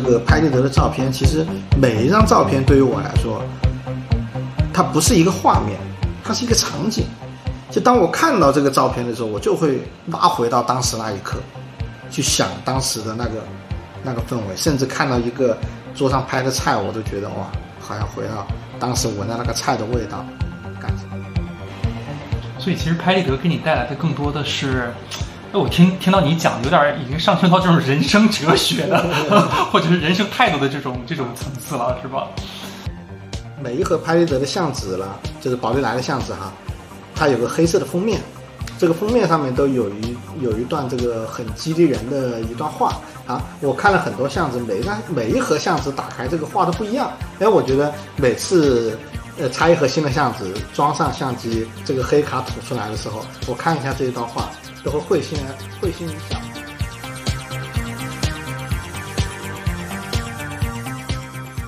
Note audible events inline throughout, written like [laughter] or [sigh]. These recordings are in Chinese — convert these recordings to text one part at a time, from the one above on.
这个拍立得的照片，其实每一张照片对于我来说，它不是一个画面，它是一个场景。就当我看到这个照片的时候，我就会拉回到当时那一刻，去想当时的那个那个氛围，甚至看到一个桌上拍的菜，我都觉得哇，好像回到当时闻到那个菜的味道，感觉。所以其实拍立得给你带来的更多的是，我听听到你讲，有点已经上升到这种人生哲学的，[laughs] 或者是人生态度的这种这种层次了，是吧？每一盒拍立得的相纸了，就是宝丽来的相纸哈。它有个黑色的封面，这个封面上面都有一有一段这个很激励人的一段话啊。我看了很多相纸，每一张每一盒相纸打开这个画都不一样。哎，我觉得每次呃拆一盒新的相纸，装上相机，这个黑卡吐出来的时候，我看一下这一段话，都会会心会心一笑。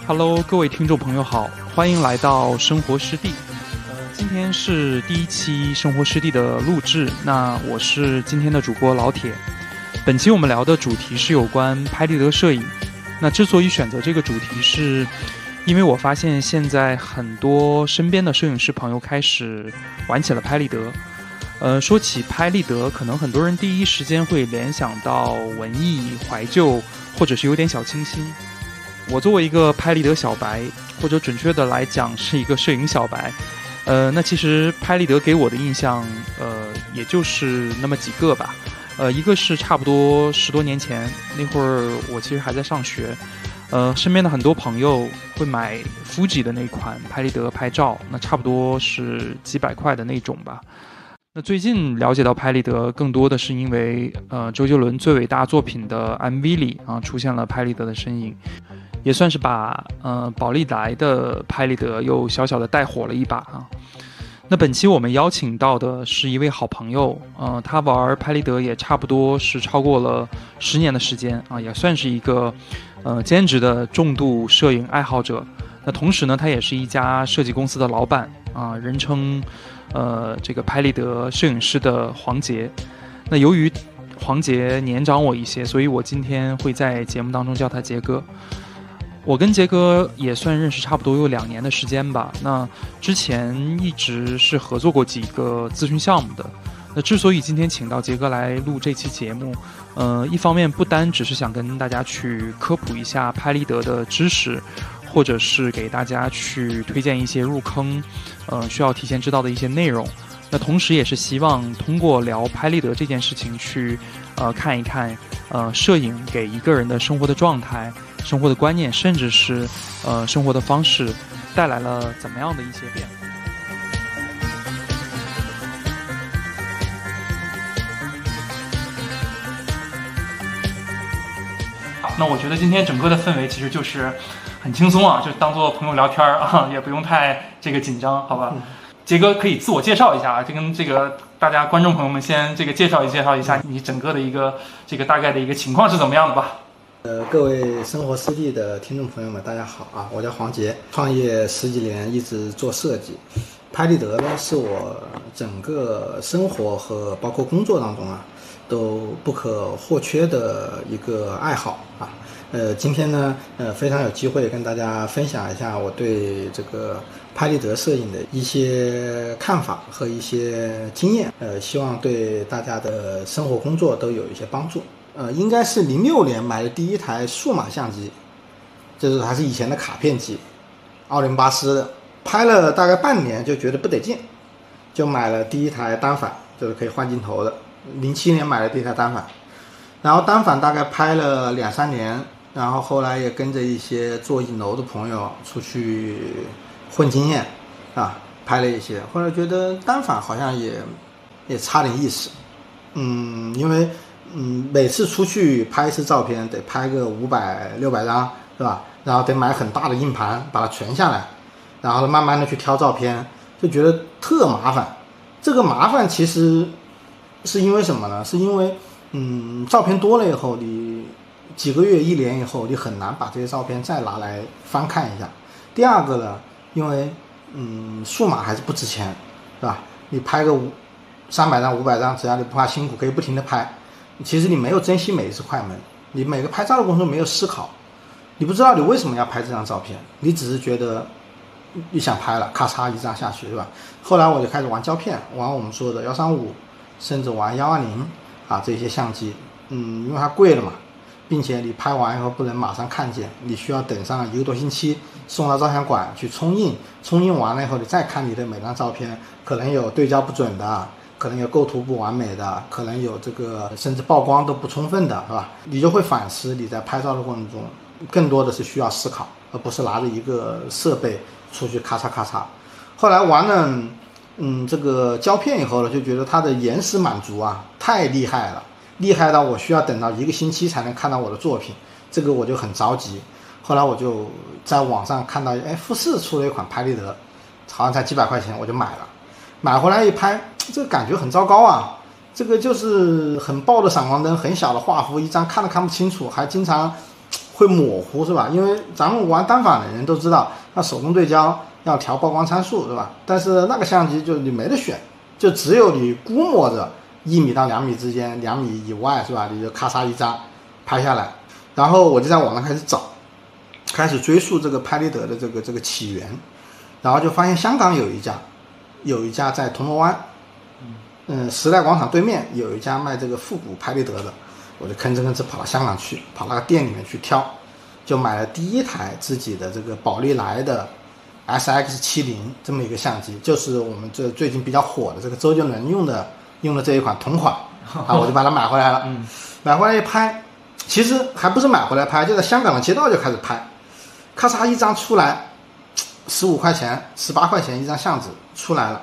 Hello，各位听众朋友好，欢迎来到生活湿地。今天是第一期生活湿地的录制，那我是今天的主播老铁。本期我们聊的主题是有关拍立得摄影。那之所以选择这个主题，是因为我发现现在很多身边的摄影师朋友开始玩起了拍立得。呃，说起拍立得，可能很多人第一时间会联想到文艺、怀旧，或者是有点小清新。我作为一个拍立得小白，或者准确的来讲是一个摄影小白。呃，那其实拍立得给我的印象，呃，也就是那么几个吧。呃，一个是差不多十多年前那会儿，我其实还在上学，呃，身边的很多朋友会买 Fuji 的那款拍立得拍照，那差不多是几百块的那种吧。那最近了解到拍立得，更多的是因为呃，周杰伦最伟大作品的 MV 里啊，出现了拍立得的身影。也算是把呃宝丽来的拍立得又小小的带火了一把啊。那本期我们邀请到的是一位好朋友，呃，他玩拍立得也差不多是超过了十年的时间啊，也算是一个呃兼职的重度摄影爱好者。那同时呢，他也是一家设计公司的老板啊，人称呃这个拍立得摄影师的黄杰。那由于黄杰年长我一些，所以我今天会在节目当中叫他杰哥。我跟杰哥也算认识差不多有两年的时间吧。那之前一直是合作过几个咨询项目的。那之所以今天请到杰哥来录这期节目，呃，一方面不单只是想跟大家去科普一下拍立得的知识，或者是给大家去推荐一些入坑，呃，需要提前知道的一些内容。那同时也是希望通过聊拍立得这件事情去，呃，看一看，呃，摄影给一个人的生活的状态。生活的观念，甚至是呃生活的方式，带来了怎么样的一些变化？那我觉得今天整个的氛围其实就是很轻松啊，就当做朋友聊天儿 [laughs] 啊，也不用太这个紧张，好吧？杰哥可以自我介绍一下啊，就跟这个大家观众朋友们先这个介绍一介绍一下你整个的一个这个大概的一个情况是怎么样的吧？呃，各位生活湿地的听众朋友们，大家好啊！我叫黄杰，创业十几年，一直做设计。拍立得呢，是我整个生活和包括工作当中啊，都不可或缺的一个爱好啊。呃，今天呢，呃，非常有机会跟大家分享一下我对这个拍立得摄影的一些看法和一些经验。呃，希望对大家的生活工作都有一些帮助。呃，应该是零六年买的第一台数码相机，就是还是以前的卡片机，奥林巴斯的，拍了大概半年就觉得不得劲，就买了第一台单反，就是可以换镜头的。零七年买了第一台单反，然后单反大概拍了两三年，然后后来也跟着一些做影楼的朋友出去混经验，啊，拍了一些，后来觉得单反好像也也差点意思，嗯，因为。嗯，每次出去拍一次照片得拍个五百六百张，是吧？然后得买很大的硬盘把它存下来，然后慢慢的去挑照片，就觉得特麻烦。这个麻烦其实是因为什么呢？是因为，嗯，照片多了以后，你几个月、一年以后，你很难把这些照片再拿来翻看一下。第二个呢，因为，嗯，数码还是不值钱，是吧？你拍个五三百张、五百张，只要你不怕辛苦，可以不停的拍。其实你没有珍惜每一次快门，你每个拍照的过程中没有思考，你不知道你为什么要拍这张照片，你只是觉得你想拍了，咔嚓一张下去，对吧？后来我就开始玩胶片，玩我们说的幺三五，甚至玩幺二零啊这些相机，嗯，因为它贵了嘛，并且你拍完以后不能马上看见，你需要等上一个多星期，送到照相馆去冲印，冲印完了以后你再看你的每张照片，可能有对焦不准的，可能有构图不完美的，可能有这个甚至曝光都不充分的，是吧？你就会反思你在拍照的过程中，更多的是需要思考，而不是拿着一个设备出去咔嚓咔嚓。后来玩了，嗯，这个胶片以后呢，就觉得它的延时满足啊太厉害了，厉害到我需要等到一个星期才能看到我的作品，这个我就很着急。后来我就在网上看到，哎，富士出了一款拍立得，好像才几百块钱，我就买了。买回来一拍，这个感觉很糟糕啊！这个就是很爆的闪光灯，很小的画幅，一张看都看不清楚，还经常会模糊，是吧？因为咱们玩单反的人都知道，那手动对焦要调曝光参数，对吧？但是那个相机就你没得选，就只有你估摸着一米到两米之间，两米以外，是吧？你就咔嚓一张拍下来，然后我就在网上开始找，开始追溯这个拍立得的这个这个起源，然后就发现香港有一家。有一家在铜锣湾，嗯，时代广场对面有一家卖这个复古拍立得的，我就吭哧吭哧跑到香港去，跑那个店里面去挑，就买了第一台自己的这个宝丽来的 S X 七零这么一个相机，就是我们这最近比较火的这个周杰伦用的用的这一款同款 [laughs] 啊，我就把它买回来了。买回来一拍，其实还不是买回来拍，就在香港的街道就开始拍，咔嚓一张出来。十五块钱、十八块钱一张相纸出来了，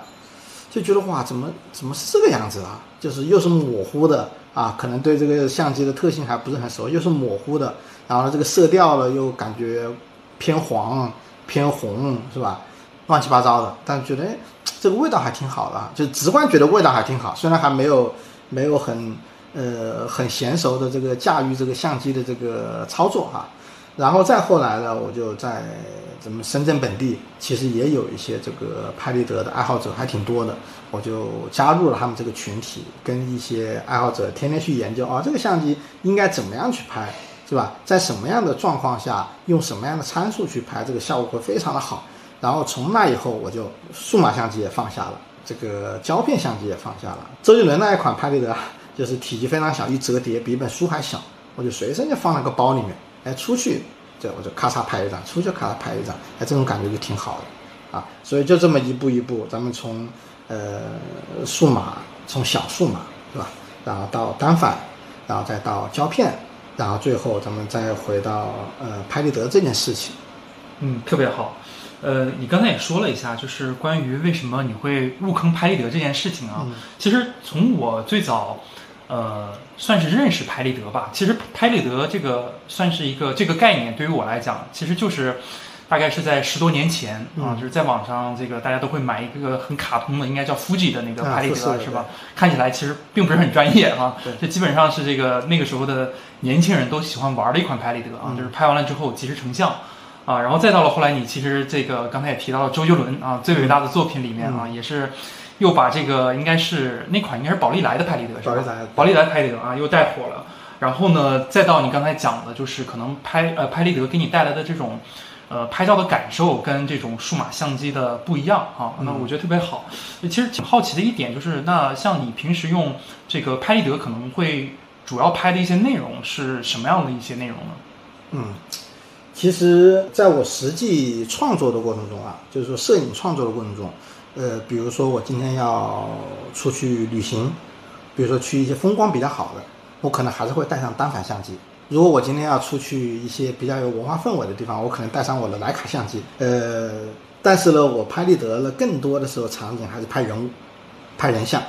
就觉得哇，怎么怎么是这个样子啊？就是又是模糊的啊，可能对这个相机的特性还不是很熟，又是模糊的，然后这个色调呢又感觉偏黄、偏红，是吧？乱七八糟的，但觉得哎，这个味道还挺好的，就直观觉得味道还挺好，虽然还没有没有很呃很娴熟的这个驾驭这个相机的这个操作哈。然后再后来呢，我就在咱们深圳本地，其实也有一些这个拍立得的爱好者，还挺多的。我就加入了他们这个群体，跟一些爱好者天天去研究啊，这个相机应该怎么样去拍，是吧？在什么样的状况下，用什么样的参数去拍，这个效果会非常的好。然后从那以后，我就数码相机也放下了，这个胶片相机也放下了。周杰伦那一款拍立得，就是体积非常小，一折叠比一本书还小，我就随身就放那个包里面。哎，出去，这我就咔嚓拍一张，出去咔嚓拍一张，哎，这种感觉就挺好的，啊，所以就这么一步一步，咱们从呃数码，从小数码，是吧？然后到单反，然后再到胶片，然后最后咱们再回到呃拍立得这件事情。嗯，特别好。呃，你刚才也说了一下，就是关于为什么你会入坑拍立得这件事情啊。其实从我最早。呃，算是认识拍立得吧。其实拍立得这个算是一个这个概念，对于我来讲，其实就是大概是在十多年前啊，就是在网上这个大家都会买一个很卡通的，应该叫 Fuji 的那个拍立得是吧？看起来其实并不是很专业啊，这基本上是这个那个时候的年轻人都喜欢玩的一款拍立得啊，就是拍完了之后即时成像啊，然后再到了后来，你其实这个刚才也提到了周杰伦啊，最伟大的作品里面啊，也是。又把这个应该是那款应该是宝丽来的拍立得是吧？宝丽来拍立得啊，又带火了。然后呢，再到你刚才讲的，就是可能拍呃拍立得给你带来的这种，呃拍照的感受跟这种数码相机的不一样啊。那我觉得特别好。其实挺好奇的一点就是，那像你平时用这个拍立得，可能会主要拍的一些内容是什么样的一些内容呢？嗯，其实在我实际创作的过程中啊，就是说摄影创作的过程中。呃，比如说我今天要出去旅行，比如说去一些风光比较好的，我可能还是会带上单反相机。如果我今天要出去一些比较有文化氛围的地方，我可能带上我的徕卡相机。呃，但是呢，我拍立得了更多的时候场景还是拍人物、拍人像。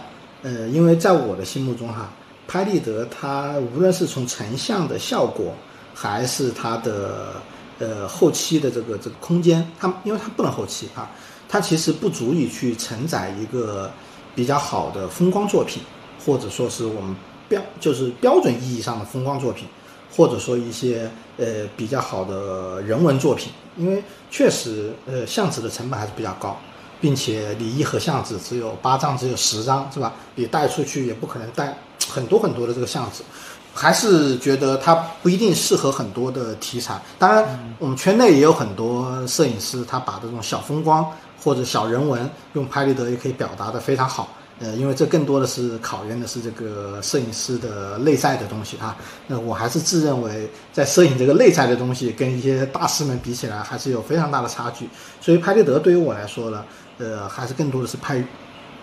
呃，因为在我的心目中哈，拍立得它无论是从成像的效果，还是它的呃后期的这个这个空间，它因为它不能后期啊。它其实不足以去承载一个比较好的风光作品，或者说是我们标就是标准意义上的风光作品，或者说一些呃比较好的人文作品。因为确实，呃，相纸的成本还是比较高，并且你一盒相纸只有八张，只有十张，是吧？你带出去也不可能带很多很多的这个相纸。还是觉得它不一定适合很多的题材。当然，我们圈内也有很多摄影师，他把这种小风光或者小人文用拍立得也可以表达的非常好。呃，因为这更多的是考验的是这个摄影师的内在的东西啊。那我还是自认为，在摄影这个内在的东西，跟一些大师们比起来，还是有非常大的差距。所以拍立得对于我来说呢，呃，还是更多的是拍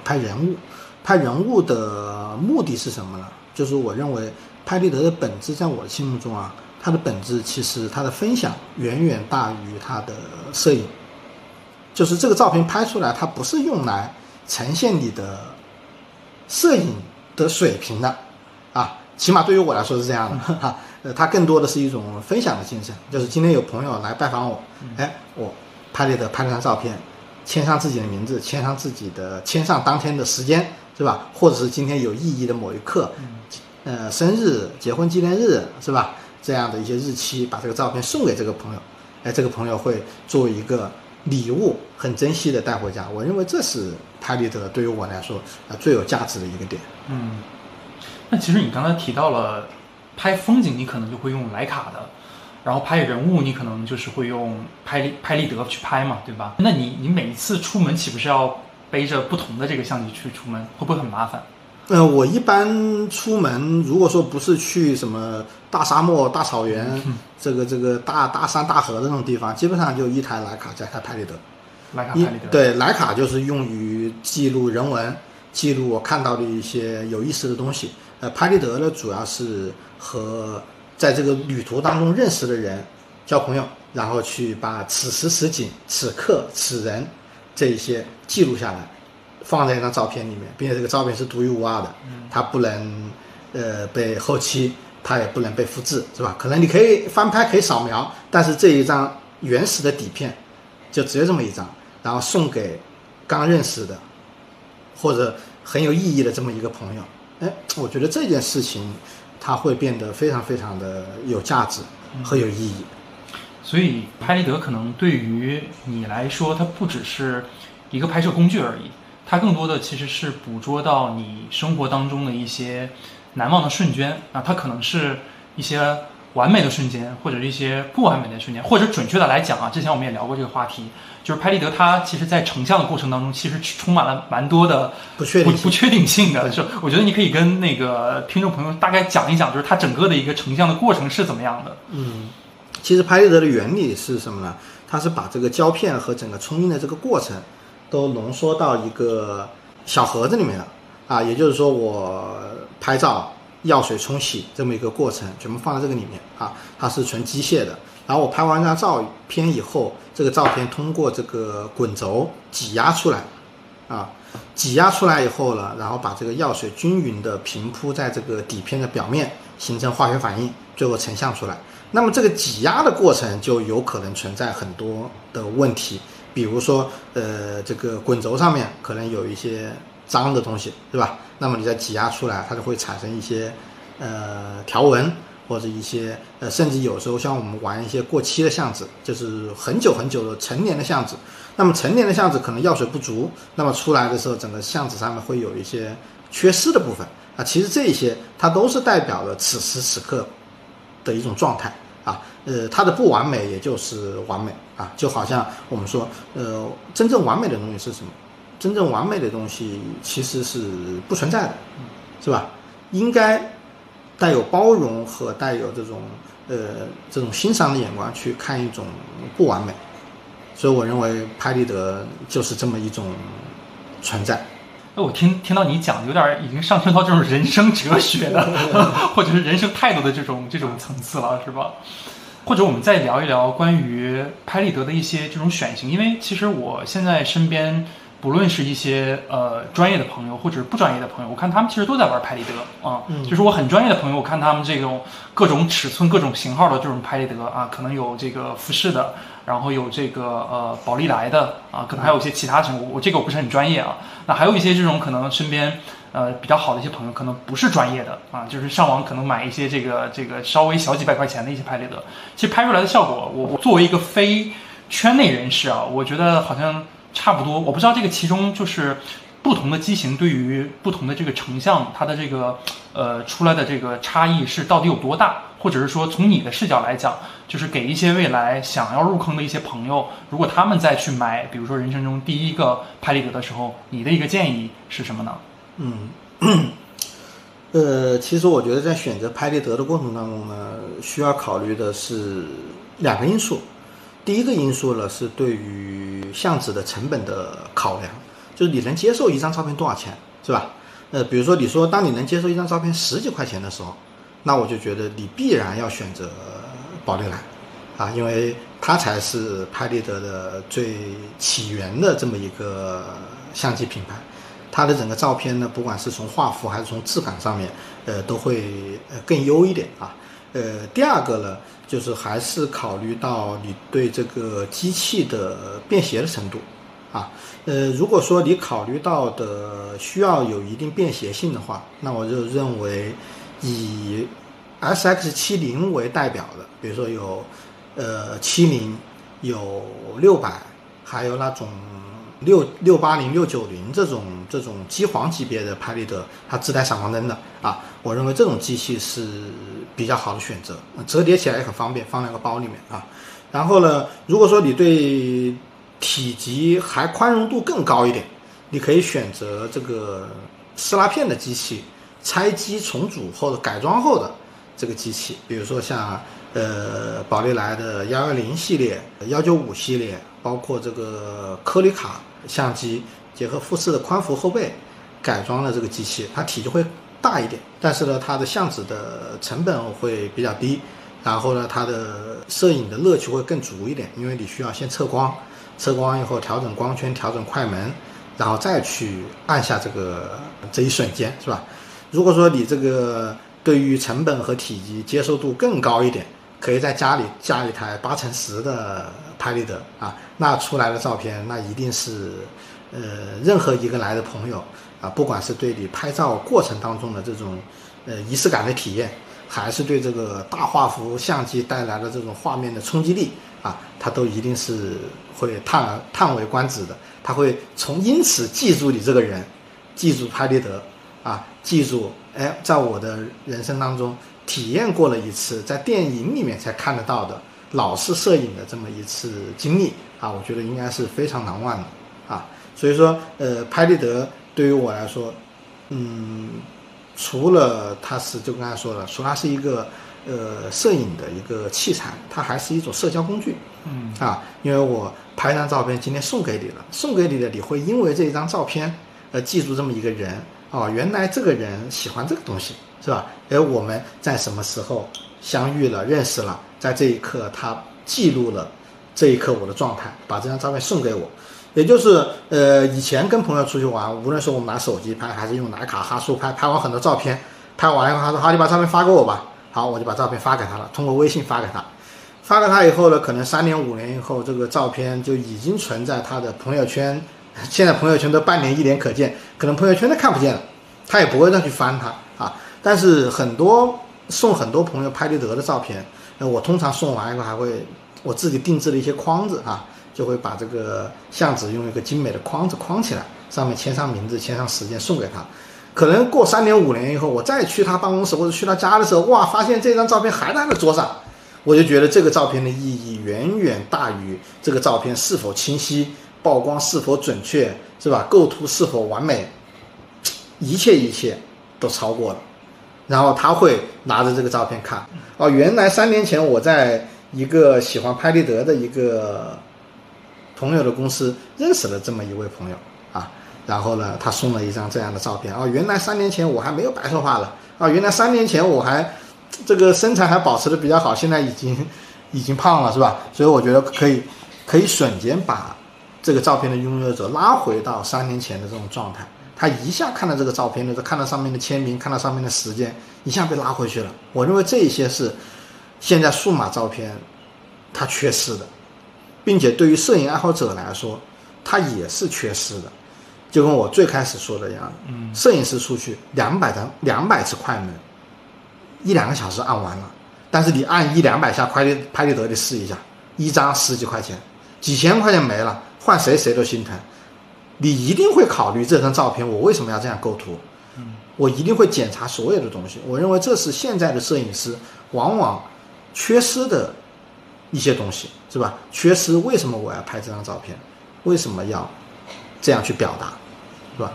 拍人物。拍人物的目的是什么呢？就是我认为拍立得的本质，在我的心目中啊，它的本质其实它的分享远远大于它的摄影。就是这个照片拍出来，它不是用来呈现你的。摄影的水平的，啊，起码对于我来说是这样的哈。呃，它更多的是一种分享的精神，就是今天有朋友来拜访我，哎，我拍立得拍了张照片，签上自己的名字，签上自己的，签上当天的时间，是吧？或者是今天有意义的某一刻，呃，生日、结婚纪念日，是吧？这样的一些日期，把这个照片送给这个朋友，哎，这个朋友会作为一个。礼物很珍惜的带回家，我认为这是拍立得对于我来说啊最有价值的一个点。嗯，那其实你刚才提到了拍风景，你可能就会用徕卡的，然后拍人物，你可能就是会用拍立拍立得去拍嘛，对吧？那你你每次出门岂不是要背着不同的这个相机去出门，会不会很麻烦？呃，我一般出门，如果说不是去什么大沙漠、大草原，这个这个大大山大河的那种地方，基本上就一台徕卡加一台拍立得。徕卡拍立得。对，徕卡就是用于记录人文，记录我看到的一些有意思的东西。呃，拍立得呢，主要是和在这个旅途当中认识的人交朋友，然后去把此时此景、此刻此人这一些记录下来。放在一张照片里面，并且这个照片是独一无二的，它不能呃被后期，它也不能被复制，是吧？可能你可以翻拍，可以扫描，但是这一张原始的底片就只有这么一张，然后送给刚认识的或者很有意义的这么一个朋友。哎，我觉得这件事情它会变得非常非常的有价值和有意义。所以拍立得可能对于你来说，它不只是一个拍摄工具而已。它更多的其实是捕捉到你生活当中的一些难忘的瞬间啊，它可能是一些完美的瞬间，或者一些不完美的瞬间，或者准确的来讲啊，之前我们也聊过这个话题，就是拍立得它其实在成像的过程当中，其实充满了蛮多的不确定不确定性的。就我觉得你可以跟那个听众朋友大概讲一讲，就是它整个的一个成像的过程是怎么样的。嗯，其实拍立得的原理是什么呢？它是把这个胶片和整个冲印的这个过程。都浓缩到一个小盒子里面了啊，也就是说，我拍照、药水冲洗这么一个过程，全部放在这个里面啊，它是纯机械的。然后我拍完张照片以后，这个照片通过这个滚轴挤压出来啊，挤压出来以后呢，然后把这个药水均匀的平铺在这个底片的表面，形成化学反应，最后成像出来。那么这个挤压的过程就有可能存在很多的问题。比如说，呃，这个滚轴上面可能有一些脏的东西，对吧？那么你再挤压出来，它就会产生一些呃条纹，或者一些呃，甚至有时候像我们玩一些过期的相纸，就是很久很久的陈年的相纸，那么陈年的相纸可能药水不足，那么出来的时候，整个相纸上面会有一些缺失的部分啊。其实这些它都是代表了此时此刻的一种状态。呃，它的不完美也就是完美啊，就好像我们说，呃，真正完美的东西是什么？真正完美的东西其实是不存在的，是吧？应该带有包容和带有这种呃这种欣赏的眼光去看一种不完美，所以我认为拍立得就是这么一种存在。那我听听到你讲，有点已经上升到这种人生哲学的，[laughs] 或者是人生态度的这种这种层次了，是吧？或者我们再聊一聊关于拍立得的一些这种选型，因为其实我现在身边。不论是一些呃专业的朋友，或者是不专业的朋友，我看他们其实都在玩拍立得啊。就是我很专业的朋友，我看他们这种各种尺寸、各种型号的这种拍立得啊，可能有这个富士的，然后有这个呃宝丽来的啊，可能还有一些其他型。我这个我不是很专业啊。那还有一些这种可能身边呃比较好的一些朋友，可能不是专业的啊，就是上网可能买一些这个这个稍微小几百块钱的一些拍立得，其实拍出来的效果，我我作为一个非圈内人士啊，我觉得好像。差不多，我不知道这个其中就是不同的机型对于不同的这个成像，它的这个呃出来的这个差异是到底有多大？或者是说从你的视角来讲，就是给一些未来想要入坑的一些朋友，如果他们再去买，比如说人生中第一个拍立得的时候，你的一个建议是什么呢？嗯，[clears throat] 呃，其实我觉得在选择拍立得的过程当中呢，需要考虑的是两个因素。第一个因素呢是对于相纸的成本的考量，就是你能接受一张照片多少钱，是吧？呃，比如说你说当你能接受一张照片十几块钱的时候，那我就觉得你必然要选择宝丽来，啊，因为它才是拍立得的最起源的这么一个相机品牌，它的整个照片呢，不管是从画幅还是从质感上面，呃，都会呃更优一点啊。呃，第二个呢，就是还是考虑到你对这个机器的便携的程度，啊，呃，如果说你考虑到的需要有一定便携性的话，那我就认为以 S X 七零为代表的，比如说有呃七零，有六百，还有那种。六六八零六九零这种这种机皇级别的拍立得，它自带闪光灯的啊，我认为这种机器是比较好的选择，折叠起来也很方便，放两个包里面啊。然后呢，如果说你对体积还宽容度更高一点，你可以选择这个撕拉片的机器，拆机重组后的改装后的这个机器，比如说像呃宝丽来的幺幺零系列、幺九五系列。包括这个科里卡相机结合富士的宽幅后背改装了这个机器，它体积会大一点，但是呢，它的相纸的成本会比较低，然后呢，它的摄影的乐趣会更足一点，因为你需要先测光，测光以后调整光圈，调整快门，然后再去按下这个这一瞬间，是吧？如果说你这个对于成本和体积接受度更高一点，可以在家里加一台八乘十的。拍立得啊，那出来的照片，那一定是，呃，任何一个来的朋友啊，不管是对你拍照过程当中的这种，呃，仪式感的体验，还是对这个大画幅相机带来的这种画面的冲击力啊，他都一定是会叹叹为观止的。他会从因此记住你这个人，记住拍立得啊，记住，哎，在我的人生当中体验过了一次，在电影里面才看得到的。老式摄影的这么一次经历啊，我觉得应该是非常难忘的啊。所以说，呃，拍立得对于我来说，嗯，除了它是就刚才说了，除了它是一个呃摄影的一个器材，它还是一种社交工具。嗯啊，因为我拍张照片今天送给你了，送给你的你会因为这一张照片而记住这么一个人哦，原来这个人喜欢这个东西是吧？而我们在什么时候相遇了、认识了？在这一刻，他记录了这一刻我的状态，把这张照片送给我。也就是，呃，以前跟朋友出去玩，无论是我们拿手机拍，还是用徕卡哈苏拍，拍完很多照片，拍完以后他说：“好，你把照片发给我吧。”好，我就把照片发给他了，通过微信发给他。发给他以后呢，可能三年五年以后，这个照片就已经存在他的朋友圈。现在朋友圈都半年一年可见，可能朋友圈都看不见了，他也不会再去翻它。但是很多送很多朋友拍立得的照片。那我通常送完以后还会我自己定制了一些框子啊，就会把这个相纸用一个精美的框子框起来，上面签上名字，签上时间送给他。可能过三年五年以后，我再去他办公室或者去他家的时候，哇，发现这张照片还在他的桌上，我就觉得这个照片的意义远远大于这个照片是否清晰、曝光是否准确，是吧？构图是否完美，一切一切都超过了。然后他会拿着这个照片看，哦，原来三年前我在一个喜欢拍立得的一个朋友的公司认识了这么一位朋友啊，然后呢，他送了一张这样的照片，哦，原来三年前我还没有白头发了，啊，原来三年前我还这个身材还保持的比较好，现在已经已经胖了，是吧？所以我觉得可以可以瞬间把这个照片的拥有者拉回到三年前的这种状态。他一下看到这个照片的时候，看到上面的签名，看到上面的时间，一下被拉回去了。我认为这些是现在数码照片它缺失的，并且对于摄影爱好者来说，它也是缺失的。就跟我最开始说的一样，嗯，摄影师出去两百张、两百次快门，一两个小时按完了，但是你按一两百下快立拍立得，你试一下，一张十几块钱，几千块钱没了，换谁谁都心疼。你一定会考虑这张照片我为什么要这样构图，我一定会检查所有的东西。我认为这是现在的摄影师往往缺失的一些东西，是吧？缺失为什么我要拍这张照片？为什么要这样去表达，是吧？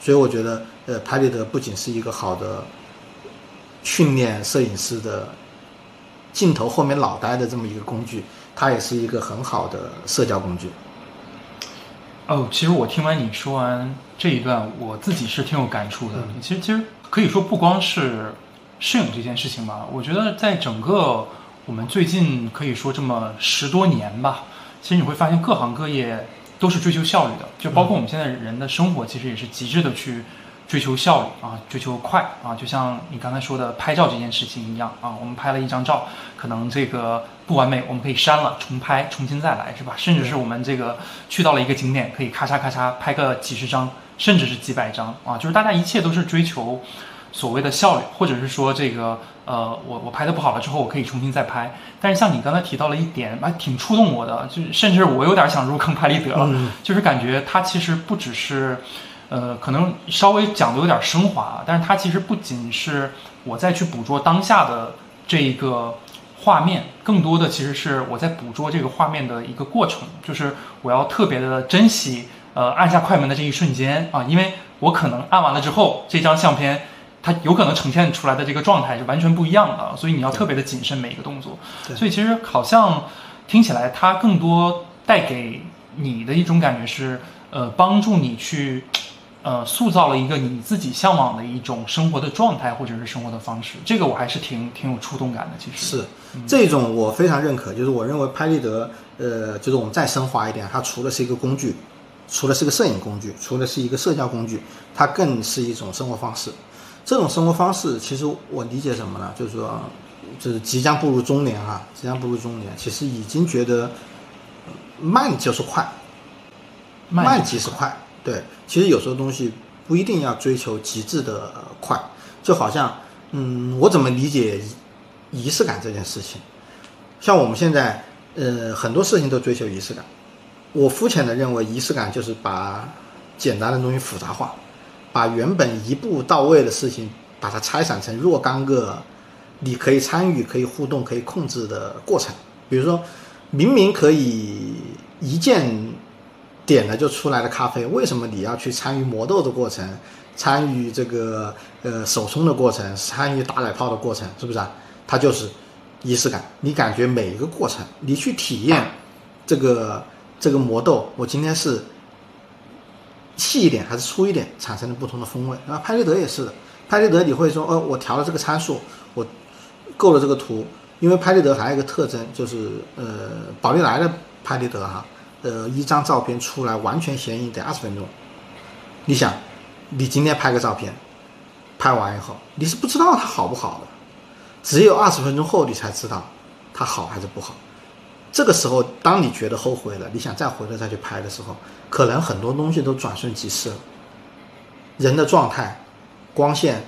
所以我觉得，呃，拍立得不仅是一个好的训练摄影师的镜头后面脑袋的这么一个工具，它也是一个很好的社交工具。哦，其实我听完你说完这一段，我自己是挺有感触的。其实，其实可以说不光是摄影这件事情吧，我觉得在整个我们最近可以说这么十多年吧，其实你会发现各行各业都是追求效率的，就包括我们现在人的生活，其实也是极致的去追求效率啊，追求快啊，就像你刚才说的拍照这件事情一样啊，我们拍了一张照，可能这个不完美，我们可以删了重拍，重新再来，是吧？甚至是我们这个去到了一个景点，可以咔嚓咔嚓拍个几十张，甚至是几百张啊，就是大家一切都是追求所谓的效率，或者是说这个呃，我我拍的不好了之后，我可以重新再拍。但是像你刚才提到了一点，啊，挺触动我的，就是甚至我有点想入坑拍立得了，就是感觉它其实不只是。呃，可能稍微讲的有点升华，但是它其实不仅是我再去捕捉当下的这一个画面，更多的其实是我在捕捉这个画面的一个过程，就是我要特别的珍惜，呃，按下快门的这一瞬间啊，因为我可能按完了之后，这张相片它有可能呈现出来的这个状态是完全不一样的，所以你要特别的谨慎每一个动作。所以其实好像听起来它更多带给你的一种感觉是，呃，帮助你去。呃，塑造了一个你自己向往的一种生活的状态，或者是生活的方式，这个我还是挺挺有触动感的。其实是这种我非常认可，就是我认为拍立得，呃，就是我们再升华一点，它除了是一个工具，除了是个摄影工具，除了是一个社交工具，它更是一种生活方式。这种生活方式，其实我理解什么呢？就是说，就是即将步入中年啊，即将步入中年，其实已经觉得慢就是快，慢即是快。对，其实有时候东西不一定要追求极致的快，就好像，嗯，我怎么理解仪式感这件事情？像我们现在，呃，很多事情都追求仪式感。我肤浅的认为，仪式感就是把简单的东西复杂化，把原本一步到位的事情，把它拆散成若干个你可以参与、可以互动、可以控制的过程。比如说，明明可以一键。点了就出来了咖啡，为什么你要去参与磨豆的过程，参与这个呃手冲的过程，参与打奶泡的过程，是不是啊？它就是仪式感。你感觉每一个过程，你去体验这个这个磨豆，我今天是细一点还是粗一点，产生了不同的风味。啊，拍立得也是的，拍立得你会说，哦，我调了这个参数，我够了这个图，因为拍立得还有一个特征就是呃宝丽来的拍立得哈。呃，一张照片出来完全显影得二十分钟。你想，你今天拍个照片，拍完以后你是不知道它好不好的，只有二十分钟后你才知道它好还是不好。这个时候，当你觉得后悔了，你想再回头再去拍的时候，可能很多东西都转瞬即逝了。人的状态、光线、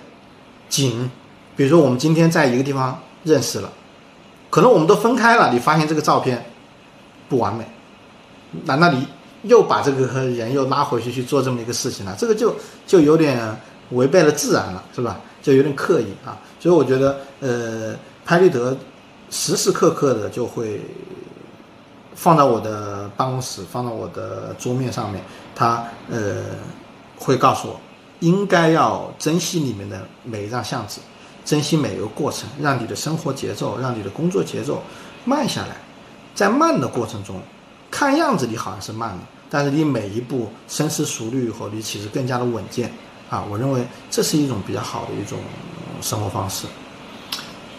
景，比如说我们今天在一个地方认识了，可能我们都分开了，你发现这个照片不完美。难道你又把这个人又拉回去去做这么一个事情了？这个就就有点违背了自然了，是吧？就有点刻意啊。所以我觉得，呃，拍立得时时刻刻的就会放到我的办公室，放到我的桌面上面，它呃会告诉我，应该要珍惜里面的每一张相纸，珍惜每一个过程，让你的生活节奏，让你的工作节奏慢下来，在慢的过程中。看样子你好像是慢了，但是你每一步深思熟虑以后，你其实更加的稳健啊！我认为这是一种比较好的一种生活方式。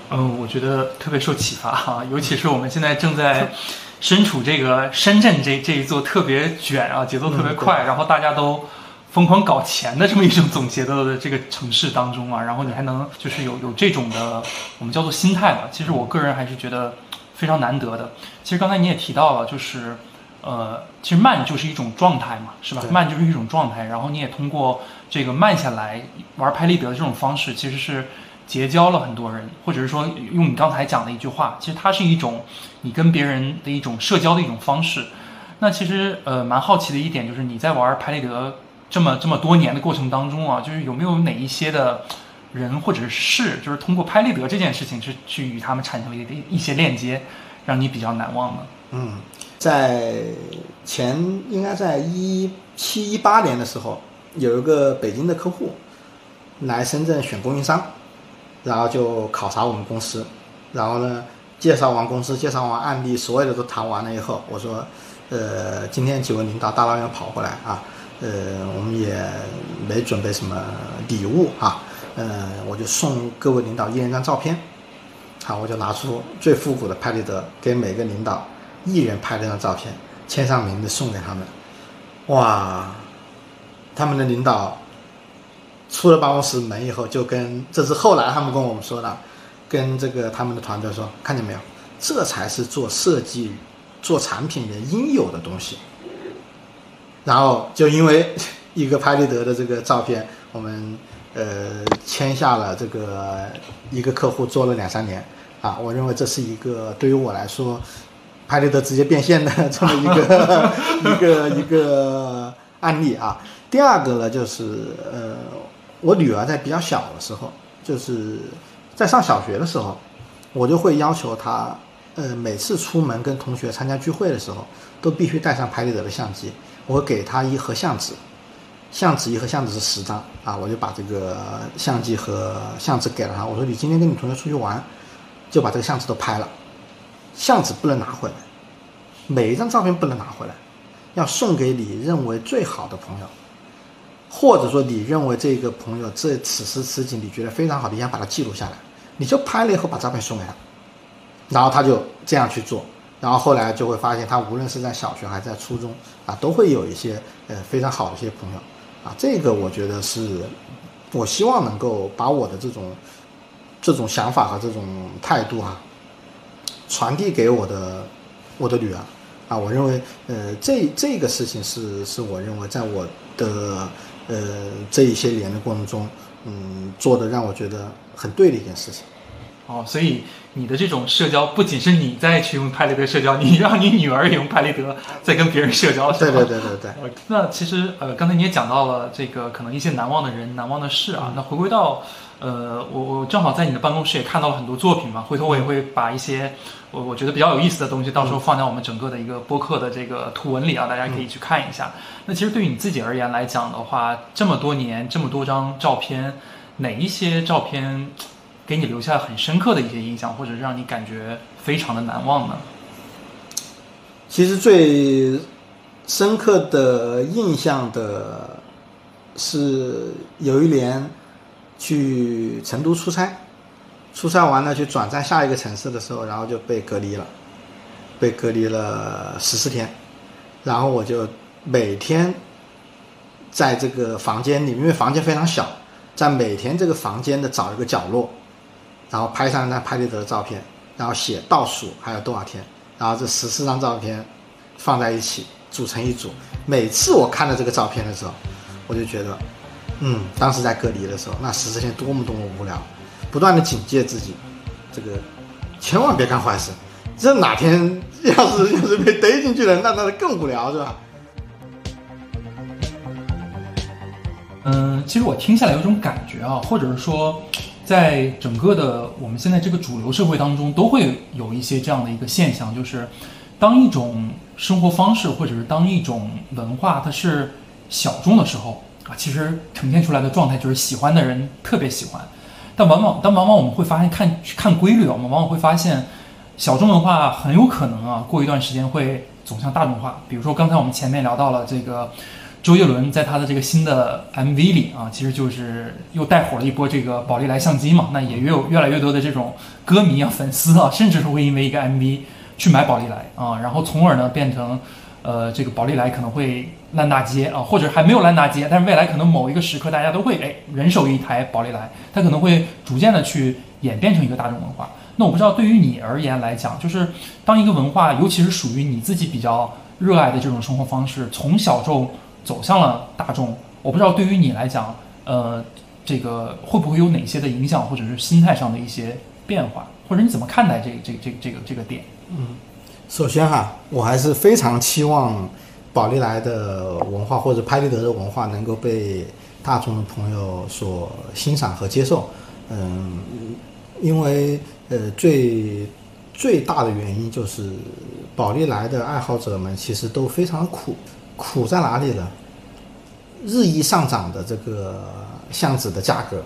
嗯，我觉得特别受启发哈，[laughs] 尤其是我们现在正在身处这个深圳这这一座特别卷啊，节奏特别快，然后大家都疯狂搞钱的这么一种总结的这个城市当中啊，然后你还能就是有有这种的我们叫做心态吧，其实我个人还是觉得。非常难得的。其实刚才你也提到了，就是，呃，其实慢就是一种状态嘛，是吧？慢就是一种状态。然后你也通过这个慢下来玩拍立得的这种方式，其实是结交了很多人，或者是说用你刚才讲的一句话，其实它是一种你跟别人的一种社交的一种方式。那其实呃蛮好奇的一点就是你在玩拍立得这么这么多年的过程当中啊，就是有没有哪一些的人或者是事，就是通过拍立得这件事情去去与他们产生了一一些链接，让你比较难忘的？嗯，在前应该在一七一八年的时候，有一个北京的客户来深圳选供应商，然后就考察我们公司，然后呢介绍完公司，介绍完案例，所有的都谈完了以后，我说，呃，今天几位领导大老远跑过来啊，呃，我们也没准备什么礼物啊，呃，我就送各位领导一人一张照片，好，我就拿出最复古的拍立得，给每个领导。一人拍了张照片，签上名字送给他们。哇，他们的领导出了办公室门以后，就跟这是后来他们跟我们说的，跟这个他们的团队说，看见没有，这才是做设计、做产品人应有的东西。然后就因为 [laughs] 一个拍立得的这个照片，我们呃签下了这个一个客户做了两三年啊，我认为这是一个对于我来说。拍立得直接变现的这么一个 [laughs] 一个一个案例啊。第二个呢，就是呃，我女儿在比较小的时候，就是在上小学的时候，我就会要求她，呃，每次出门跟同学参加聚会的时候，都必须带上拍立得的相机。我给她一盒相纸，相纸一盒相纸是十张啊，我就把这个相机和相纸给了他。我说你今天跟你同学出去玩，就把这个相纸都拍了。相纸不能拿回来，每一张照片不能拿回来，要送给你认为最好的朋友，或者说你认为这个朋友这此时此景你觉得非常好，你想把它记录下来，你就拍了以后把照片送给他，然后他就这样去做，然后后来就会发现他无论是在小学还是在初中啊，都会有一些呃非常好的一些朋友啊，这个我觉得是，我希望能够把我的这种这种想法和这种态度啊。传递给我的我的女儿啊，我认为呃这这个事情是是我认为在我的呃这一些年的过程中，嗯做的让我觉得很对的一件事情。哦，所以你的这种社交不仅是你在去用拍立得社交，你让你女儿也用拍立得在跟别人社交，对对对对对。[laughs] 那其实呃刚才你也讲到了这个可能一些难忘的人、难忘的事啊，那回归到。呃，我我正好在你的办公室也看到了很多作品嘛，回头我也会把一些我我觉得比较有意思的东西，到时候放在我们整个的一个播客的这个图文里啊，大家可以去看一下。那其实对于你自己而言来讲的话，这么多年这么多张照片，哪一些照片给你留下很深刻的一些印象，或者让你感觉非常的难忘呢？其实最深刻的印象的是有一年。去成都出差，出差完了去转战下一个城市的时候，然后就被隔离了，被隔离了十四天，然后我就每天在这个房间里，因为房间非常小，在每天这个房间的找一个角落，然后拍上一张拍立得的照片，然后写倒数还有多少天，然后这十四张照片放在一起组成一组，每次我看到这个照片的时候，我就觉得。嗯，当时在隔离的时候，那十四天多么多么无聊，不断的警戒自己，这个千万别干坏事。这哪天要是要是被逮进去了，那那更无聊，是吧？嗯，其实我听下来有种感觉啊，或者是说，在整个的我们现在这个主流社会当中，都会有一些这样的一个现象，就是当一种生活方式或者是当一种文化它是小众的时候啊。其实呈现出来的状态就是喜欢的人特别喜欢，但往往但往往我们会发现看看规律啊，我们往往会发现小众文化很有可能啊过一段时间会走向大众化。比如说刚才我们前面聊到了这个周杰伦在他的这个新的 MV 里啊，其实就是又带火了一波这个宝丽来相机嘛，那也越有越来越多的这种歌迷啊粉丝啊，甚至是会因为一个 MV 去买宝丽来啊，然后从而呢变成。呃，这个宝丽来可能会烂大街啊，或者还没有烂大街，但是未来可能某一个时刻，大家都会哎人手一台宝丽来，它可能会逐渐的去演变成一个大众文化。那我不知道对于你而言来讲，就是当一个文化，尤其是属于你自己比较热爱的这种生活方式，从小众走向了大众，我不知道对于你来讲，呃，这个会不会有哪些的影响，或者是心态上的一些变化，或者你怎么看待这这这这个这个点？嗯。首先哈，我还是非常期望宝丽来的文化或者拍立得的文化能够被大众的朋友所欣赏和接受。嗯，因为呃最最大的原因就是宝丽来的爱好者们其实都非常苦，苦在哪里呢？日益上涨的这个相纸的价格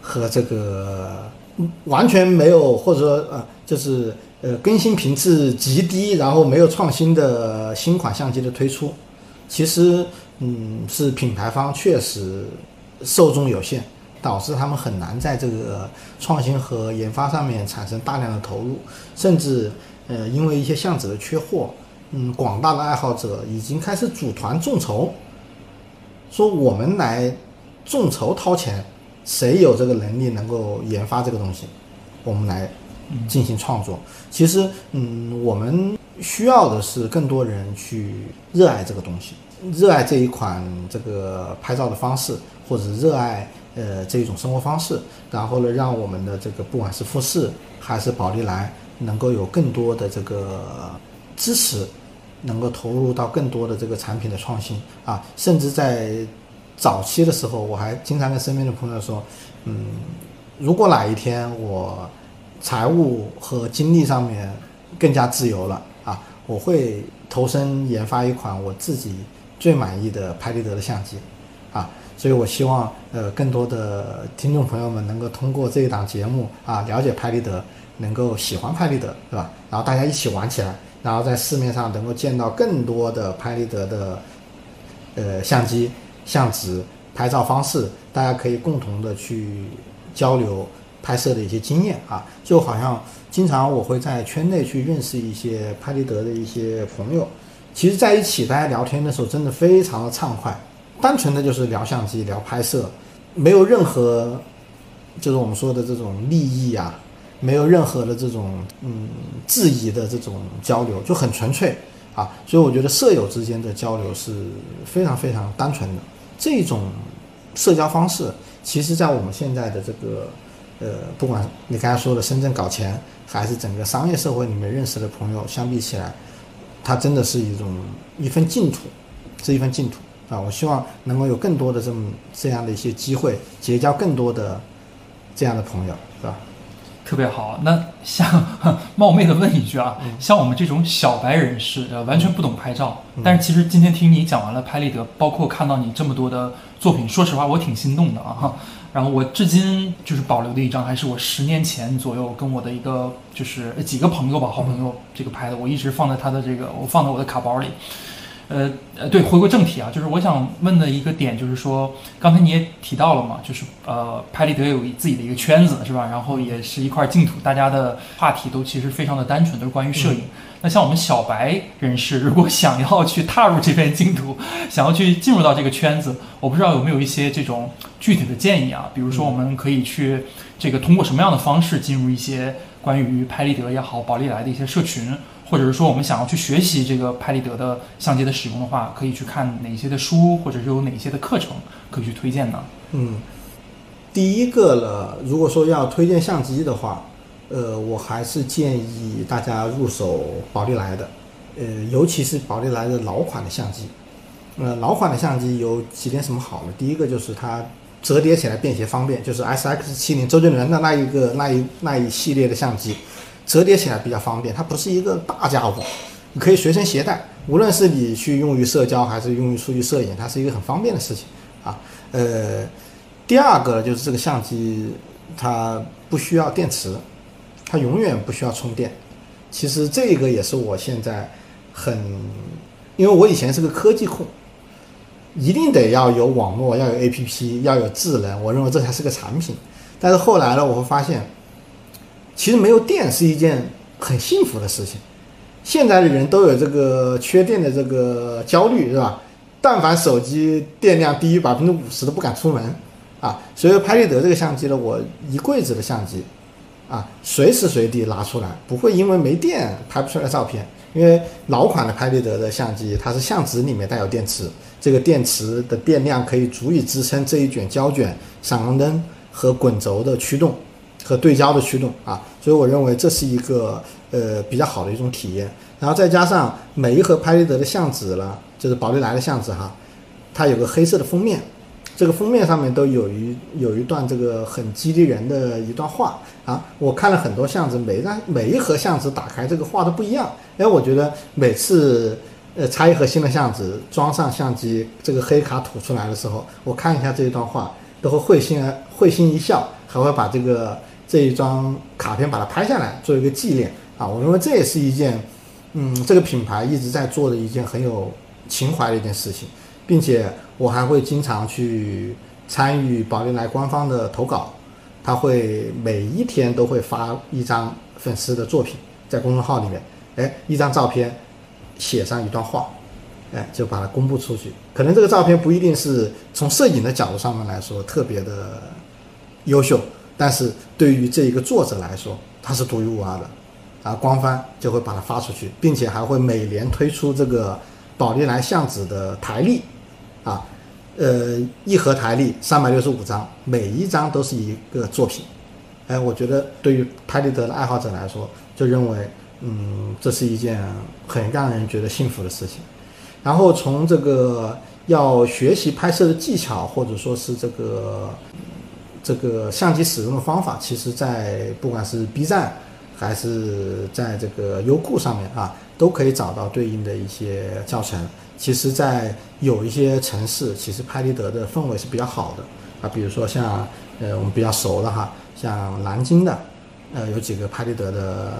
和这个完全没有或者说呃就是呃更新频次极低，然后没有创新的新款相机的推出，其实嗯是品牌方确实受众有限，导致他们很难在这个创新和研发上面产生大量的投入，甚至呃因为一些相纸的缺货，嗯广大的爱好者已经开始组团众筹。说我们来众筹掏钱，谁有这个能力能够研发这个东西，我们来进行创作。其实，嗯，我们需要的是更多人去热爱这个东西，热爱这一款这个拍照的方式，或者热爱呃这一种生活方式。然后呢，让我们的这个不管是富士还是宝丽来，能够有更多的这个支持。能够投入到更多的这个产品的创新啊，甚至在早期的时候，我还经常跟身边的朋友说，嗯，如果哪一天我财务和精力上面更加自由了啊，我会投身研发一款我自己最满意的拍立得的相机啊，所以我希望呃更多的听众朋友们能够通过这一档节目啊了解拍立得，能够喜欢拍立得，对吧？然后大家一起玩起来。然后在市面上能够见到更多的拍立得的，呃，相机、相纸拍照方式，大家可以共同的去交流拍摄的一些经验啊。就好像经常我会在圈内去认识一些拍立得的一些朋友，其实在一起大家聊天的时候真的非常的畅快，单纯的就是聊相机、聊拍摄，没有任何就是我们说的这种利益啊。没有任何的这种嗯质疑的这种交流，就很纯粹啊，所以我觉得舍友之间的交流是非常非常单纯的。这种社交方式，其实在我们现在的这个呃，不管你刚才说的深圳搞钱，还是整个商业社会里面认识的朋友，相比起来，它真的是一种一份净土，是一份净土啊！我希望能够有更多的这么这样的一些机会，结交更多的这样的朋友，特别好，那像 [laughs] 冒昧的问一句啊，像我们这种小白人士，呃，完全不懂拍照，但是其实今天听你讲完了拍立得，包括看到你这么多的作品，说实话我挺心动的啊。然后我至今就是保留的一张，还是我十年前左右跟我的一个就是几个朋友吧，好朋友这个拍的，我一直放在他的这个，我放在我的卡包里。呃呃，对，回归正题啊，就是我想问的一个点，就是说，刚才你也提到了嘛，就是呃，拍立得有自己的一个圈子，是吧？然后也是一块净土，大家的话题都其实非常的单纯，都是关于摄影。那像我们小白人士，如果想要去踏入这片净土，想要去进入到这个圈子，我不知道有没有一些这种具体的建议啊？比如说，我们可以去这个通过什么样的方式进入一些关于拍立得也好、宝丽来的一些社群？或者是说，我们想要去学习这个拍立得的相机的使用的话，可以去看哪些的书，或者是有哪些的课程可以去推荐呢？嗯，第一个呢，如果说要推荐相机的话，呃，我还是建议大家入手宝丽来的，呃，尤其是宝丽来的老款的相机。呃，老款的相机有几点什么好呢？第一个就是它折叠起来便携方便，就是 S X 七零周杰伦的那一个那一那一系列的相机。折叠起来比较方便，它不是一个大家伙，你可以随身携带。无论是你去用于社交，还是用于出去摄影，它是一个很方便的事情啊。呃，第二个就是这个相机它不需要电池，它永远不需要充电。其实这个也是我现在很，因为我以前是个科技控，一定得要有网络，要有 APP，要有智能，我认为这才是个产品。但是后来呢，我会发现。其实没有电是一件很幸福的事情。现在的人都有这个缺电的这个焦虑，是吧？但凡手机电量低于百分之五十都不敢出门啊。所以拍立得这个相机呢，我一柜子的相机啊，随时随地拿出来，不会因为没电拍不出来照片。因为老款的拍立得的相机，它是相纸里面带有电池，这个电池的电量可以足以支撑这一卷胶卷、闪光灯和滚轴的驱动。和对焦的驱动啊，所以我认为这是一个呃比较好的一种体验。然后再加上每一盒拍立得的相纸呢，就是宝丽来的相纸哈，它有个黑色的封面，这个封面上面都有一有一段这个很激励人的一段话啊。我看了很多相纸，每张每一盒相纸打开这个画都不一样。哎，我觉得每次呃拆一盒新的相纸，装上相机，这个黑卡吐出来的时候，我看一下这一段话，都会会心会心一笑，还会把这个这一张卡片把它拍下来做一个纪念啊。我认为这也是一件。嗯，这个品牌一直在做的一件很有情怀的一件事情，并且我还会经常去参与宝丽来官方的投稿，他会每一天都会发一张粉丝的作品在公众号里面，哎，一张照片写上一段话，哎，就把它公布出去。可能这个照片不一定是从摄影的角度上面来说特别的优秀，但是对于这一个作者来说，它是独一无二的。啊，官方就会把它发出去，并且还会每年推出这个宝丽来相纸的台历，啊，呃，一盒台历三百六十五张，每一张都是一个作品。哎，我觉得对于拍立得的爱好者来说，就认为，嗯，这是一件很让人觉得幸福的事情。然后从这个要学习拍摄的技巧，或者说是这个这个相机使用的方法，其实在不管是 B 站。还是在这个优酷上面啊，都可以找到对应的一些教程。其实，在有一些城市，其实拍立得的氛围是比较好的啊，比如说像呃我们比较熟的哈，像南京的，呃有几个拍立得的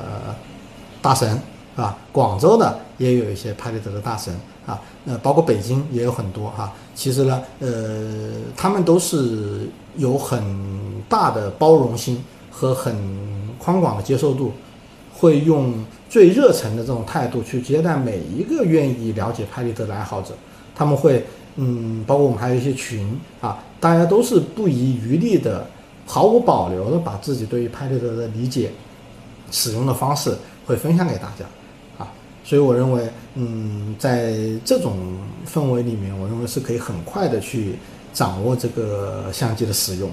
大神啊，广州呢也有一些拍立得的大神啊，呃包括北京也有很多哈。其实呢，呃他们都是有很大的包容心和很。宽广的接受度，会用最热忱的这种态度去接待每一个愿意了解拍立得的爱好者。他们会，嗯，包括我们还有一些群啊，大家都是不遗余力的、毫无保留的把自己对于拍立得的理解、使用的方式会分享给大家。所以我认为，嗯，在这种氛围里面，我认为是可以很快的去掌握这个相机的使用。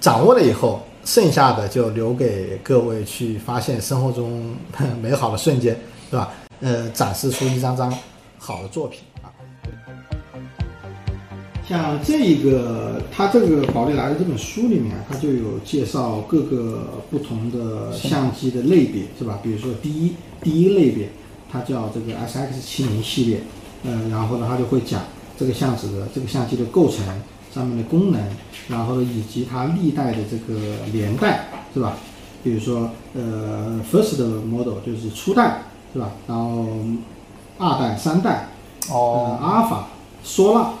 掌握了以后。剩下的就留给各位去发现生活中美好的瞬间，是吧？呃，展示出一张张好的作品啊。像这一个，它这个宝丽来的这本书里面，它就有介绍各个不同的相机的类别，是吧？比如说第一第一类别，它叫这个 S X 七零系列，呃，然后呢，它就会讲这个相纸的这个相机的构成。上面的功能，然后以及它历代的这个年代，是吧？比如说，呃，first model 就是初代，是吧？然后二代、三代，哦，阿尔法、索纳、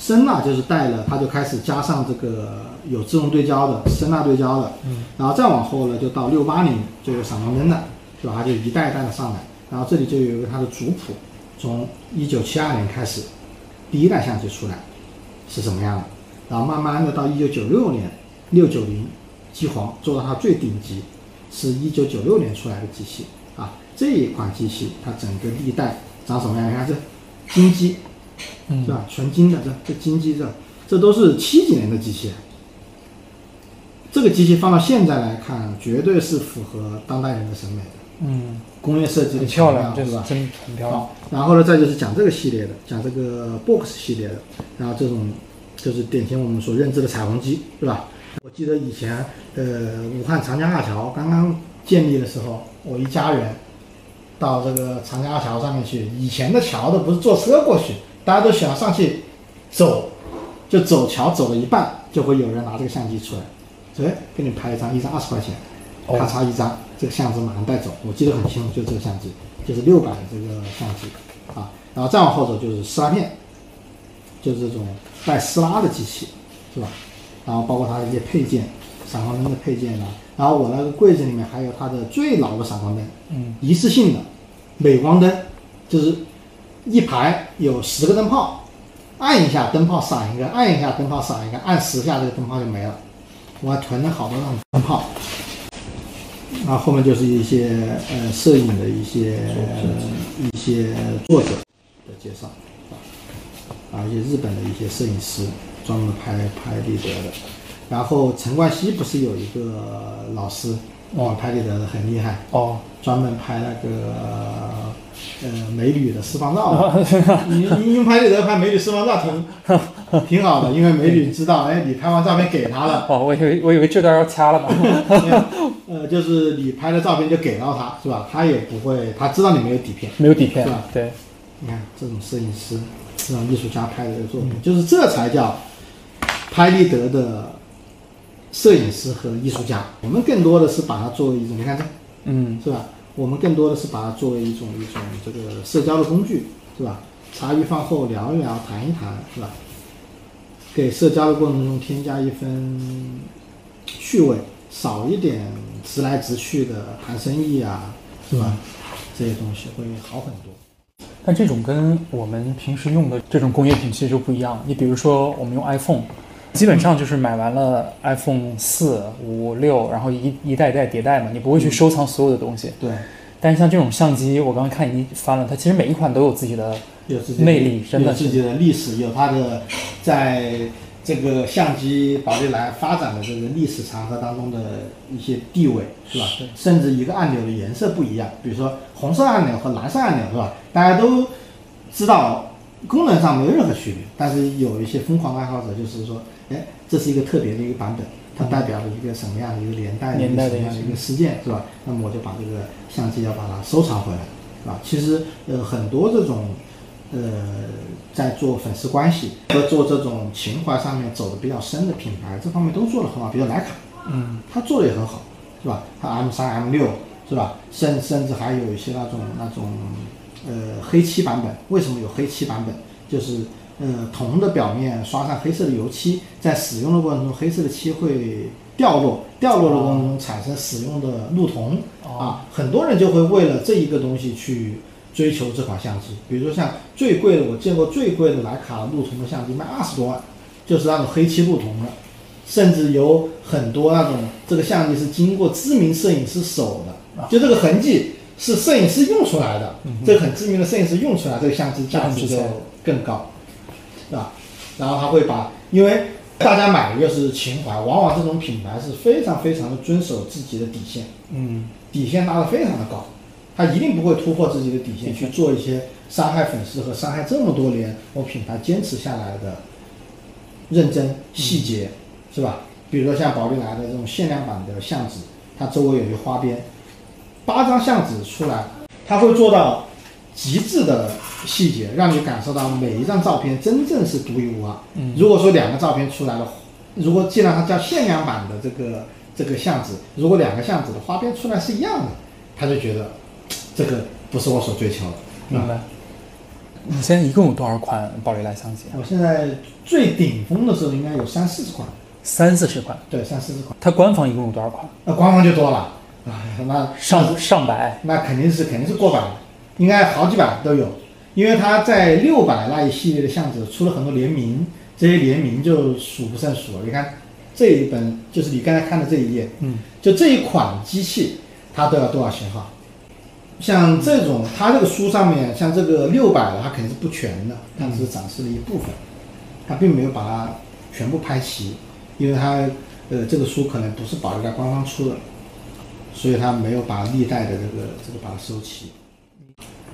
声纳就是带了，它就开始加上这个有自动对焦的、声纳对焦的，嗯，然后再往后呢，就到六八零就有闪光灯的，是吧？它就一代一代的上来，然后这里就有一个它的族谱，从一九七二年开始，第一代相机出来。是什么样的？然后慢慢的到一九九六年，六九零机皇做到它最顶级，是一九九六年出来的机器啊。这一款机器它整个历代长什么样？你看这金机，是吧？纯金的这这金机这这都是七几年的机器。这个机器放到现在来看，绝对是符合当代人的审美的。嗯，工业设计的漂亮，对吧？真很漂亮。然后呢，再就是讲这个系列的，讲这个 box 系列的，然后这种就是典型我们所认知的彩虹机，对吧？我记得以前呃，武汉长江大桥刚刚建立的时候，我一家人到这个长江大桥上面去，以前的桥都不是坐车过去，大家都喜欢上去走，就走桥走了一半，就会有人拿这个相机出来，哎，给你拍一张，一张二十块钱，咔嚓一张。这个相机马上带走，我记得很清楚，就是这个相机，就是六百的这个相机，啊，然后再往后走就是撕拉片，就是这种带撕拉的机器，是吧？然后包括它的一些配件，闪光灯的配件啊，然后我那个柜子里面还有它的最老的闪光灯，嗯，一次性的美光灯，就是一排有十个灯泡，按一下灯泡闪一个，按一下灯泡闪一个，按十下这个灯泡就没了，我还囤了好多那种灯泡。然后后面就是一些呃摄影的一些一些作者的介绍啊，一些日本的一些摄影师专门拍拍立得的。然后陈冠希不是有一个老师哦，拍立得的很厉害，哦，专门拍那个呃美女的私房照的。你你用拍立得拍美女私房照挺 [laughs] 挺好的，因为美女知道，哎，你拍完照片给她了，哦，我以为我以为这段要掐了呢。呃，就是你拍的照片就给到她，是吧？她也不会，她知道你没有底片。没有底片是吧，对，你看这种摄影师、这种艺术家拍的这个作品，就是这才叫拍立得的摄影师和艺术家。我们更多的是把它作为一种，你看这嗯是吧？我们更多的是把它作为一种一种这个社交的工具，是吧？茶余饭后聊一聊，谈一谈，是吧？给社交的过程中添加一分趣味，少一点直来直去的谈生意啊，是吧？这些东西会好很多。但这种跟我们平时用的这种工业品其实就不一样。你比如说，我们用 iPhone，基本上就是买完了 iPhone 四、五、六，然后一一代一代迭代嘛，你不会去收藏所有的东西。对，但是像这种相机，我刚刚看你翻了，它其实每一款都有自己的有自己的魅力真的有自己的历史，有它的在这个相机宝丽来发展的这个历史长河当中的一些地位，是吧？是甚至一个按钮的颜色不一样，比如说红色按钮和蓝色按钮，是吧？大家都知道功能上没有任何区别，但是有一些疯狂爱好者就是说，哎，这是一个特别的一个版本。它代表了一个什么样的一个年代的一个什么样的一个事件，是吧？那么我就把这个相机要把它收藏回来，是吧？其实呃很多这种呃在做粉丝关系和做这种情怀上面走的比较深的品牌，这方面都做得很好，比如徕卡，嗯，它做的也很好，是吧？它 M 三 M 六是吧？甚甚至还有一些那种那种呃黑漆版本，为什么有黑漆版本？就是呃铜的表面刷上黑色的油漆，在使用的过程中，黑色的漆会掉落，掉落的过程中产生使用的路铜哦啊，很多人就会为了这一个东西去追求这款相机。比如说像最贵的，我见过最贵的徕卡路铜的相机卖二十多万，就是那种黑漆路铜的，甚至有很多那种这个相机是经过知名摄影师手的，就这个痕迹是摄影师用出来的，这个很知名的摄影师用出来，这个相机价值就更高，是吧？然后他会把，因为大家买的又是情怀，往往这种品牌是非常非常的遵守自己的底线，嗯，底线拉得非常的高，他一定不会突破自己的底线去做一些伤害粉丝和伤害这么多年我品牌坚持下来的认真细节，是吧？比如说像宝丽来的这种限量版的相纸，它周围有一个花边，八张相纸出来，它会做到极致的细节，让你感受到每一张照片真正是独一无二。嗯如果说两个照片出来了，如果既然它叫限量版的这个这个相纸，如果两个相纸的花边出来是一样的，他就觉得这个不是我所追求的。明白。你现在一共有多少款宝丽来相机啊？我现在最顶峰的时候应该有三四十款，三四十款。对，三四十款。它官方一共有多少款？那官方就多了，啊，那上上百。那肯定是肯定是过百，应该好几百都有，因为它在六百那一系列的相纸出了很多联名，这些联名就数不胜数了。你看这一本就是你刚才看的这一页，嗯，就这一款机器它都要多少型号？像这种，它这个书上面像这个六百的，它肯定是不全的，它只是展示了一部分，它并没有把它全部拍齐，因为它呃这个书可能不是保留在官方出的，所以它没有把历代的这个这个把它收齐。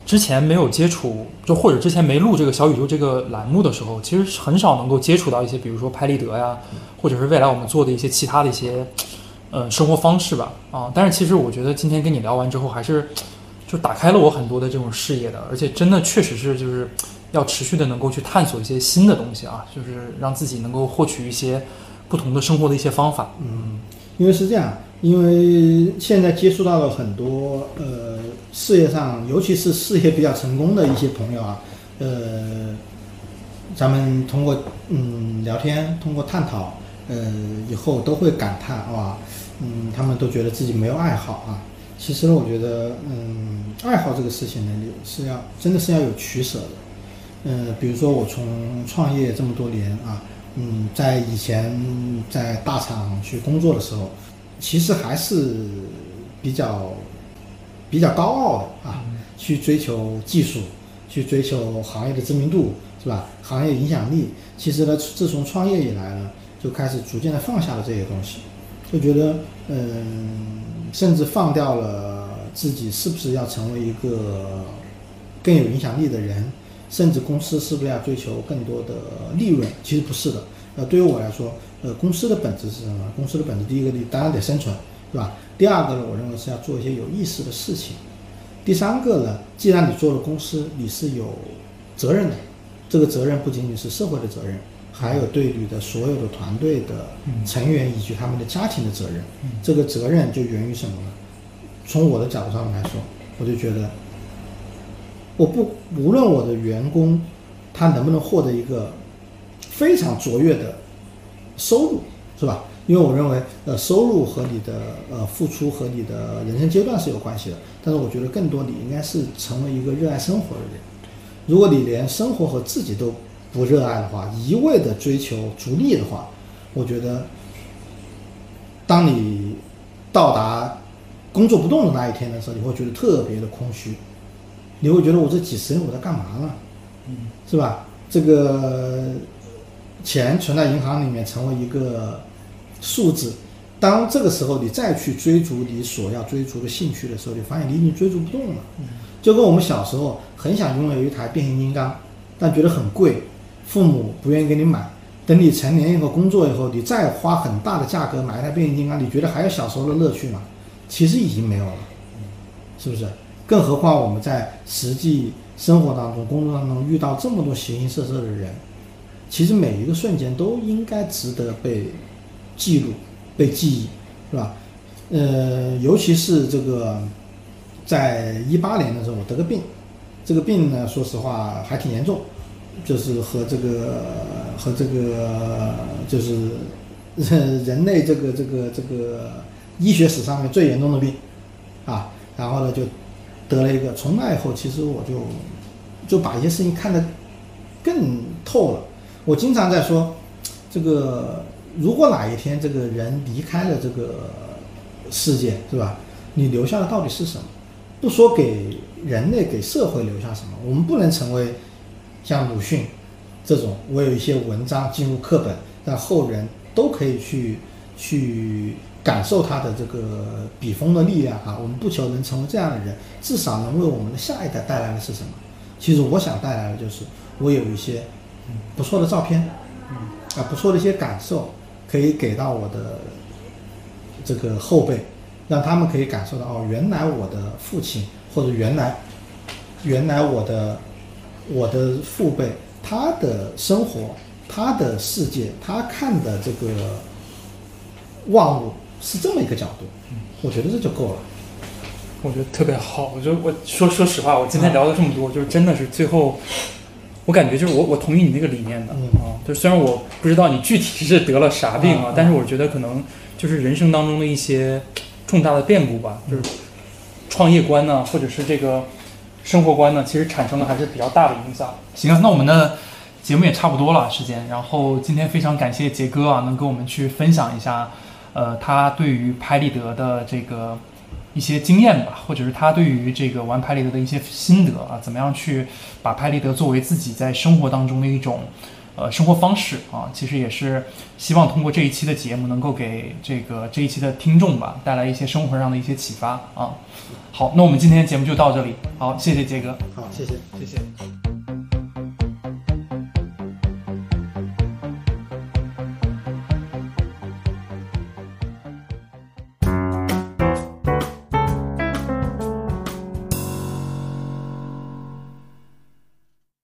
之前没有接触，就或者之前没录这个小宇宙这个栏目的时候，其实很少能够接触到一些，比如说拍立得呀，或者是未来我们做的一些其他的一些，呃，生活方式吧。啊，但是其实我觉得今天跟你聊完之后，还是就打开了我很多的这种视野的，而且真的确实是就是要持续的能够去探索一些新的东西啊，就是让自己能够获取一些不同的生活的一些方法。嗯，因为是这样，因为现在接触到了很多呃事业上，尤其是事业比较成功的一些朋友啊，呃，咱们通过嗯聊天，通过探讨，呃，以后都会感叹哇，嗯，他们都觉得自己没有爱好啊。其实呢，我觉得嗯，爱好这个事情呢，你是要真的是要有取舍的。嗯，比如说我从创业这么多年啊，嗯，在以前在大厂去工作的时候，其实还是比较比较高傲的啊，去追求技术，去追求行业的知名度，是吧？行业影响力。其实呢，自从创业以来呢，就开始逐渐的放下了这些东西，就觉得嗯，甚至放掉了自己是不是要成为一个更有影响力的人，甚至公司是不是要追求更多的利润？其实不是的。呃，对于我来说，呃，公司的本质是什么？公司的本质，第一个，你当然得生存，对吧？第二个呢，我认为是要做一些有意思的事情。第三个呢，既然你做了公司，你是有责任的，这个责任不仅仅是社会的责任，还有对你的所有的团队的成员以及他们的家庭的责任。这个责任就源于什么呢？从我的角度上来说，我就觉得，我不无论我的员工他能不能获得一个非常卓越的收入，是吧？因为我认为，呃，收入和你的呃付出和你的人生阶段是有关系的。但是我觉得更多你应该是成为一个热爱生活的人。如果你连生活和自己都不热爱的话，一味的追求逐利的话，我觉得，当你到达工作不动的那一天的时候，你会觉得特别的空虚，你会觉得我这几十年我在干嘛呢？嗯，是吧？这个钱存在银行里面成为一个数字，当这个时候你再去追逐你所要追逐的兴趣的时候，你发现你已经追逐不动了。就跟我们小时候很想拥有一台变形金刚，但觉得很贵，父母不愿意给你买。等你成年以后工作以后，你再花很大的价格买一台变形金刚，你觉得还有小时候的乐趣吗？其实已经没有了，是不是？更何况我们在实际生活当中、工作当中遇到这么多形形色色的人，其实每一个瞬间都应该值得被记录、被记忆，是吧？呃，尤其是这个，在一八年的时候，我得个病，这个病呢，说实话还挺严重，就是和这个和这个 [laughs] 就是人类这个这个这个医学史上面最严重的病啊，然后呢就得了一个，从那以后，其实我就就把一些事情看得更透了。我经常在说，这个如果哪一天这个人离开了这个世界，是吧？你留下的到底是什么？不说给人类、给社会留下什么，我们不能成为像鲁迅这种，我有一些文章进入课本，让后人都可以去去感受他的这个笔锋的力量啊。我们不求能成为这样的人，至少能为我们的下一代带来的是什么？其实我想带来的就是，我有一些不错的照片，啊，不错的一些感受，可以给到我的这个后辈，让他们可以感受到哦，原来我的父亲或者原来原来我的我的父辈他的生活，他的世界，他看的这个万物是这么一个角度，我觉得这就够了。我觉得特别好。我就我说说实话，我今天聊了这么多，就是真的是最后，我感觉就是我我同意你那个理念的嗯啊。就虽然我不知道你具体是得了啥病啊嗯，但是我觉得可能就是人生当中的一些重大的变故吧，就是创业观呢，或者是这个生活观呢，其实产生了还是比较大的影响。行啊，那我们的节目也差不多了，时间。然后今天非常感谢杰哥啊，能跟我们去分享一下，呃，他对于拍立得的这个一些经验吧，或者是他对于这个玩拍立得的一些心得啊，怎么样去把拍立得作为自己在生活当中的一种呃生活方式啊，其实也是希望通过这一期的节目，能够给这个这一期的听众吧带来一些生活上的一些启发啊。好，那我们今天节目就到这里，好，谢谢杰哥，好，谢谢。谢谢。